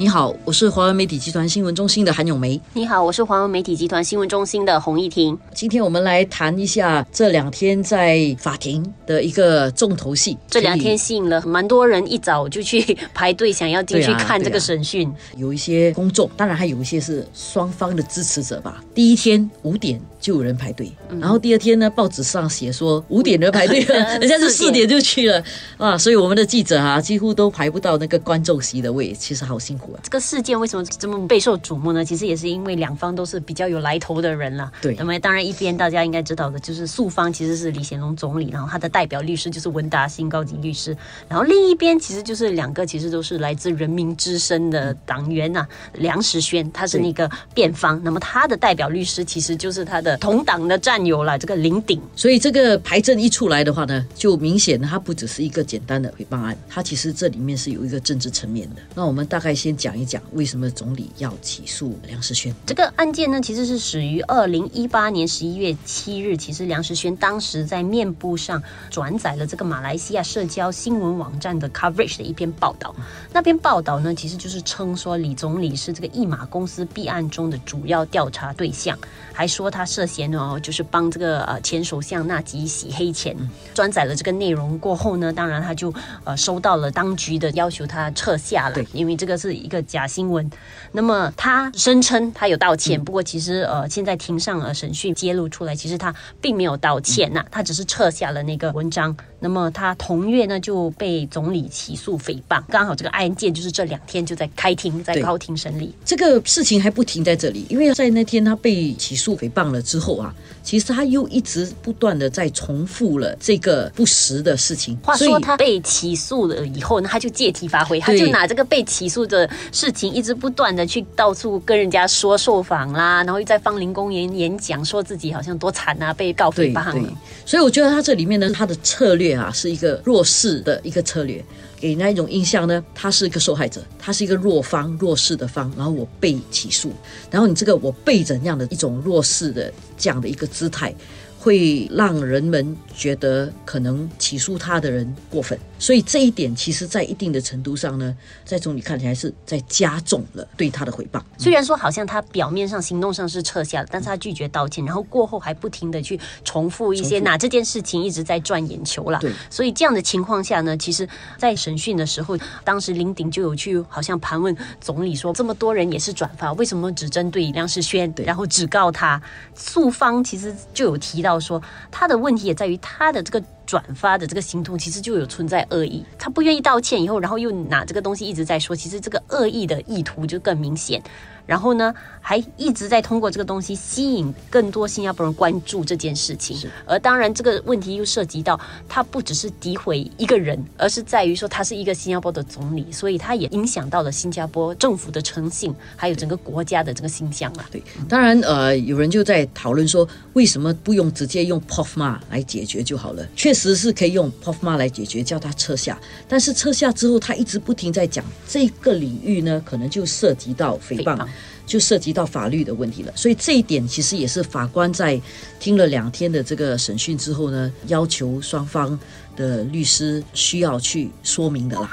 你好，我是华文媒体集团新闻中心的韩永梅。你好，我是华文媒体集团新闻中心的洪艺婷。今天我们来谈一下这两天在法庭的一个重头戏。这两天吸引了蛮多人一早就去排队，想要进去看这个审讯。有一些公众，当然还有一些是双方的支持者吧。第一天五点就有人排队，嗯然后第二天呢，报纸上写说五点就排队了，人家是四点就去了啊，所以我们的记者啊，几乎都排不到那个观众席的位，其实好辛苦啊。这个事件为什么这么备受瞩目呢？其实也是因为两方都是比较有来头的人了。对那么当然一边大家应该知道的就是诉方其实是李显龙总理，然后他的代表律师就是文达新高级律师，然后另一边其实就是两个其实都是来自人民之声的党员呐、梁实轩他是那个辩方，那么他的代表律师其实就是他的同党的战友了，这个林鼎。所以这个牌证一出来的话呢，就明显它不只是一个简单的诽谤案，它其实这里面是有一个政治层面的。那我们大概先讲一讲为什么总理要起诉梁实轩。这个案件呢，其实是始于二零一八年十一月七日。其实梁实轩当时在面部上转载了这个马来西亚社交新闻网站的 coverage 的一篇报道。那篇报道呢，其实就是称说李总理是这个一马公司弊案中的主要调查对象，还说他涉嫌哦，就是帮这个呃前首相纳吉洗黑钱。转载了这个内容过后呢，当然他就呃收到了当局的要求，他撤下了，因为这个是一个假新闻。那么他声称他有道歉，不过其实呃现在庭上呃审讯揭露出来，其实他并没有道歉呐、他只是撤下了那个文章。那么他同月呢就被总理起诉诽谤，刚好这个案件就是这两天就在开庭，在高庭审理。这个事情还不停在这里，因为在那天他被起诉诽谤了之后啊，其实他又一直不断的在重复了这个不实的事情。话说他被起诉了以后呢，他就借题发挥，他就拿这个被起诉的事情，一直不断的去到处跟人家说受访啦，然后又在芳林公园演讲，说自己好像多惨啊，被告诽谤了。，所以我觉得他这里面呢，他的策略啊是一个弱势的一个策略，给人家一种印象呢，他是一个受害者，他是一个弱方、弱势的方，然后我被起诉，然后你这个我背着那样的一种弱势的这样的一个姿态。会让人们觉得可能起诉他的人过分，所以这一点其实，在一定的程度上呢，在总理看起来是在加重了对他的回谤。虽然说好像他表面上、行动上是撤下了，但是他拒绝道歉，然后过后还不停的去重复一些重复拿这件事情一直在转眼球了。对所以这样的情况下呢，其实，在审讯的时候，当时林鼎就有去好像盘问总理说，这么多人也是转发，为什么只针对梁世轩，然后只告他？诉方其实就有提到到说，他的问题也在于他的这个。转发的这个行动其实就有存在恶意，他不愿意道歉以后，然后又拿这个东西一直在说，其实这个恶意的意图就更明显。然后呢，还一直在通过这个东西吸引更多新加坡人关注这件事情。而当然，这个问题又涉及到他不只是诋毁一个人，而是在于说他是一个新加坡的总理，所以他也影响到了新加坡政府的诚信，还有整个国家的这个形象啊。对，当然，呃，有人就在讨论说，为什么不用直接用 POFMA 来解决就好了？确实是可以用 POFMA 来解决，叫他撤下。但是撤下之后，他一直不停在讲这个领域呢，可能就涉及到诽谤。就涉及到法律的问题了，所以这一点其实也是法官在听了两天的这个审讯之后呢，要求双方的律师需要去说明的啦。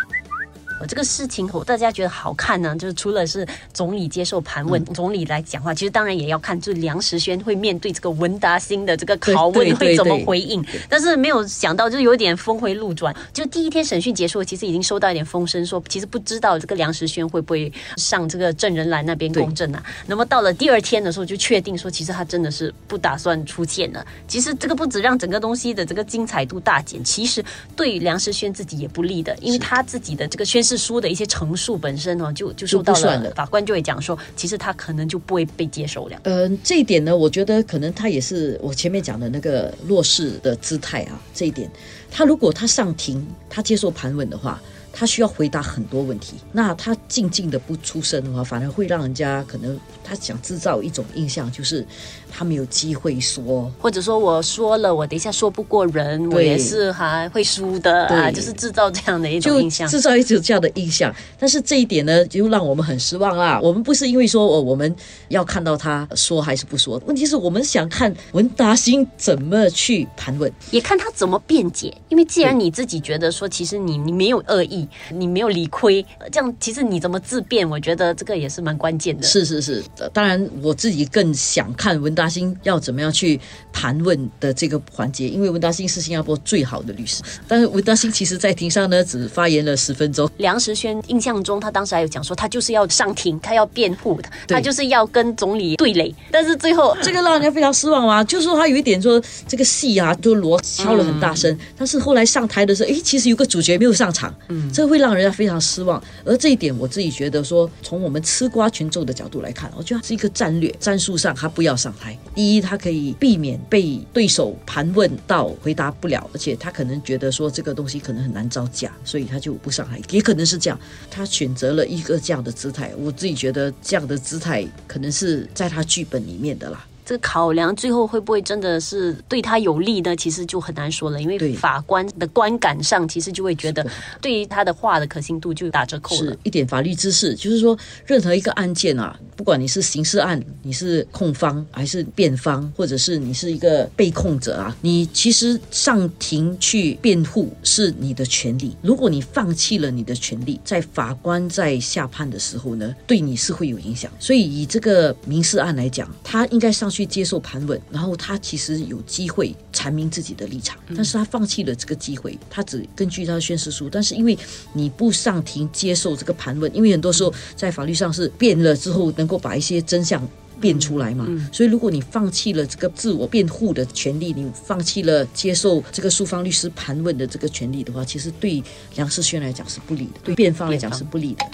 呃，这个事情我大家觉得好看呢，就是除了是总理接受盘问，总理来讲话，其实当然也要看，就是梁实轩会面对这个文达兴的这个拷问会怎么对回应。但是没有想到，就是有点峰回路转。就第一天审讯结束，其实已经收到一点风声，说其实不知道这个梁实轩会不会上这个证人栏那边公证啊。那么到了第二天的时候，就确定说，其实他真的是不打算出现了。其实这个不止让整个东西的这个精彩度大减，其实对梁实轩自己也不利的，因为他自己的这个宣誓书的一些陈述本身哦，就就受到了了法官就会讲说，其实他可能就不会被接受了。呃，这一点呢，我觉得可能他也是我前面讲的那个弱势的姿态啊，这一点，他如果他上庭，他接受盘问的话。他需要回答很多问题，那他静静的不出声的话，反而会让人家可能他想制造一种印象，就是他没有机会说。或者说我说了，我等一下说不过人，我也是还会输的啊，对就是制造这样的一种印象。制造一种这样的印象，但是这一点呢，就让我们很失望啦。我们不是因为说哦，我们要看到他说还是不说，问题是我们想看文达星怎么去盘问。也看他怎么辩解，因为既然你自己觉得说，其实你你没有恶意，理，你没有理亏，这样其实你怎么自辩？我觉得这个也是蛮关键的。是是是，当然我自己更想看文达兴要怎么样去盘问的这个环节，因为文达兴是新加坡最好的律师，但是文达兴其实在庭上呢只发言了十分钟。梁实轩印象中，他当时还有讲说，他就是要上庭，他要辩护的，他就是要跟总理对垒，但是最后这个让人家非常失望啊，就是说他有一点说这个戏啊，就锣敲了很大声，但是后来上台的时候，哎，其实有个主角没有上场，嗯，这会让人家非常失望。而这一点我自己觉得说，从我们吃瓜群众的角度来看，我觉得是一个战略战术上他不要上台。第一，他可以避免被对手盘问到回答不了，而且他可能觉得说这个东西可能很难招架，所以他就不上台，也可能是这样，他选择了一个这样的姿态。我自己觉得这样的姿态可能是在他剧本里面的啦。这个考量最后会不会真的是对他有利呢？其实就很难说了，因为法官的观感上其实就会觉得，对于他的话的可信度就打折扣了。是一点法律知识，就是说任何一个案件啊，不管你是刑事案，你是控方还是辩方，或者是你是一个被控者啊，你其实上庭去辩护是你的权利。如果你放弃了你的权利，在法官在下判的时候呢，对你是会有影响。所以以这个民事案来讲，他应该上。去接受盘问，然后他其实有机会阐明自己的立场，但是他放弃了这个机会，他只根据他的宣誓书。但是因为你不上庭接受这个盘问，因为很多时候在法律上是变了之后能够把一些真相变出来嘛，所以如果你放弃了这个自我辩护的权利，你放弃了接受这个诉方律师盘问的这个权利的话，其实对梁世轩来讲是不利的，对辩方来讲是不利的。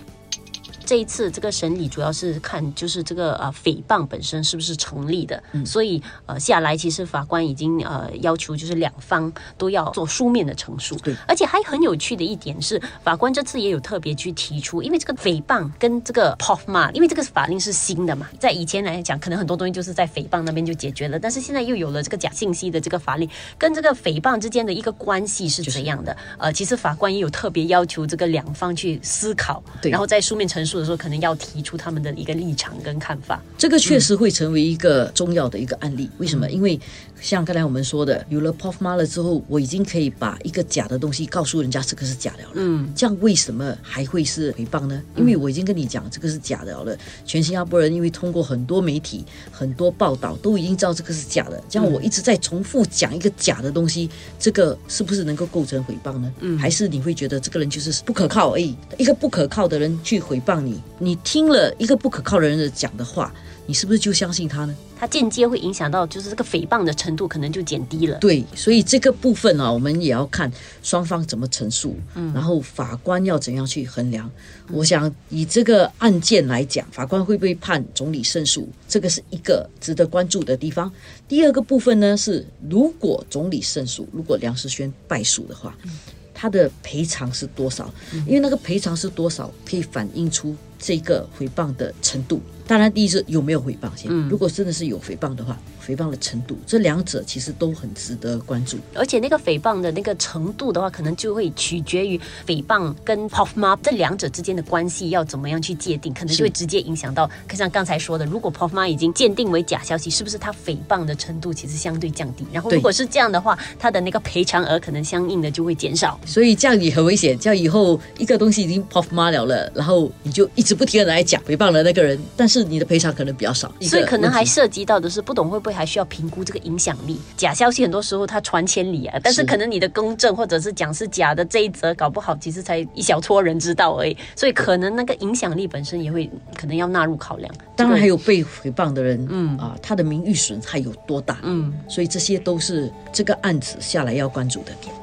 这一次这个审理主要是看就是这个呃诽谤本身是不是成立的，所以呃下来其实法官已经呃要求就是两方都要做书面的陈述。对，而且还很有趣的一点是，法官这次也有特别去提出，因为这个诽谤跟这个 p o f m a 因为这个法令是新的嘛，在以前来讲，可能很多东西就是在诽谤那边就解决了，但是现在又有了这个假信息的这个法令，跟这个诽谤之间的一个关系是怎样的？呃，其实法官也有特别要求这个两方去思考，然后在书面陈述。时候可能要提出他们的一个立场跟看法，这个确实会成为一个重要的一个案例。为什么？因为像刚才我们说的，有了 Pop 了之后，我已经可以把一个假的东西告诉人家这个是假的了。嗯，这样为什么还会是诽谤呢？因为我已经跟你讲这个是假的了。全新加坡人因为通过很多媒体、很多报道，都已经知道这个是假的。这样我一直在重复讲一个假的东西，这个是不是能够构成诽谤呢？嗯，还是你会觉得这个人就是不可靠而已？一个不可靠的人去诽谤你。你听了一个不可靠的人的讲的话，你是不是就相信他呢？他间接会影响到，就是这个诽谤的程度可能就减低了。对，所以这个部分啊，我们也要看双方怎么陈述，嗯，然后法官要怎样去衡量。我想以这个案件来讲，法官会不会判总理胜诉，这个是一个值得关注的地方。第二个部分呢是，如果总理胜诉，如果梁世轩败诉的话。他的赔偿是多少？因为那个赔偿是多少，可以反映出这个诽谤的程度。当然，第一是有没有诽谤先。如果真的是有诽谤的话。诽谤的程度，这两者其实都很值得关注。而且那个诽谤的那个程度的话，可能就会取决于诽谤跟 p o f m a 这两者之间的关系要怎么样去界定，可能就会直接影响到。像刚才说的，如果 p o f m a 已经鉴定为假消息，是不是他诽谤的程度其实相对降低？然后如果是这样的话，他的那个赔偿额可能相应的就会减少。所以这样也很危险。这样以后一个东西已经 p o f m a 了了，然后你就一直不停的来讲诽谤了那个人，但是你的赔偿可能比较少。所以可能还涉及到的是，不懂会不会还需要评估。这个影响力，假消息很多时候它传千里啊，但是可能你的公正或者是讲是假的这一则，搞不好其实才一小撮人知道而已，所以可能那个影响力本身也会可能要纳入考量。当然还有被诽谤的人，嗯啊，他的名誉损害有多大？嗯，所以这些都是这个案子下来要关注的点。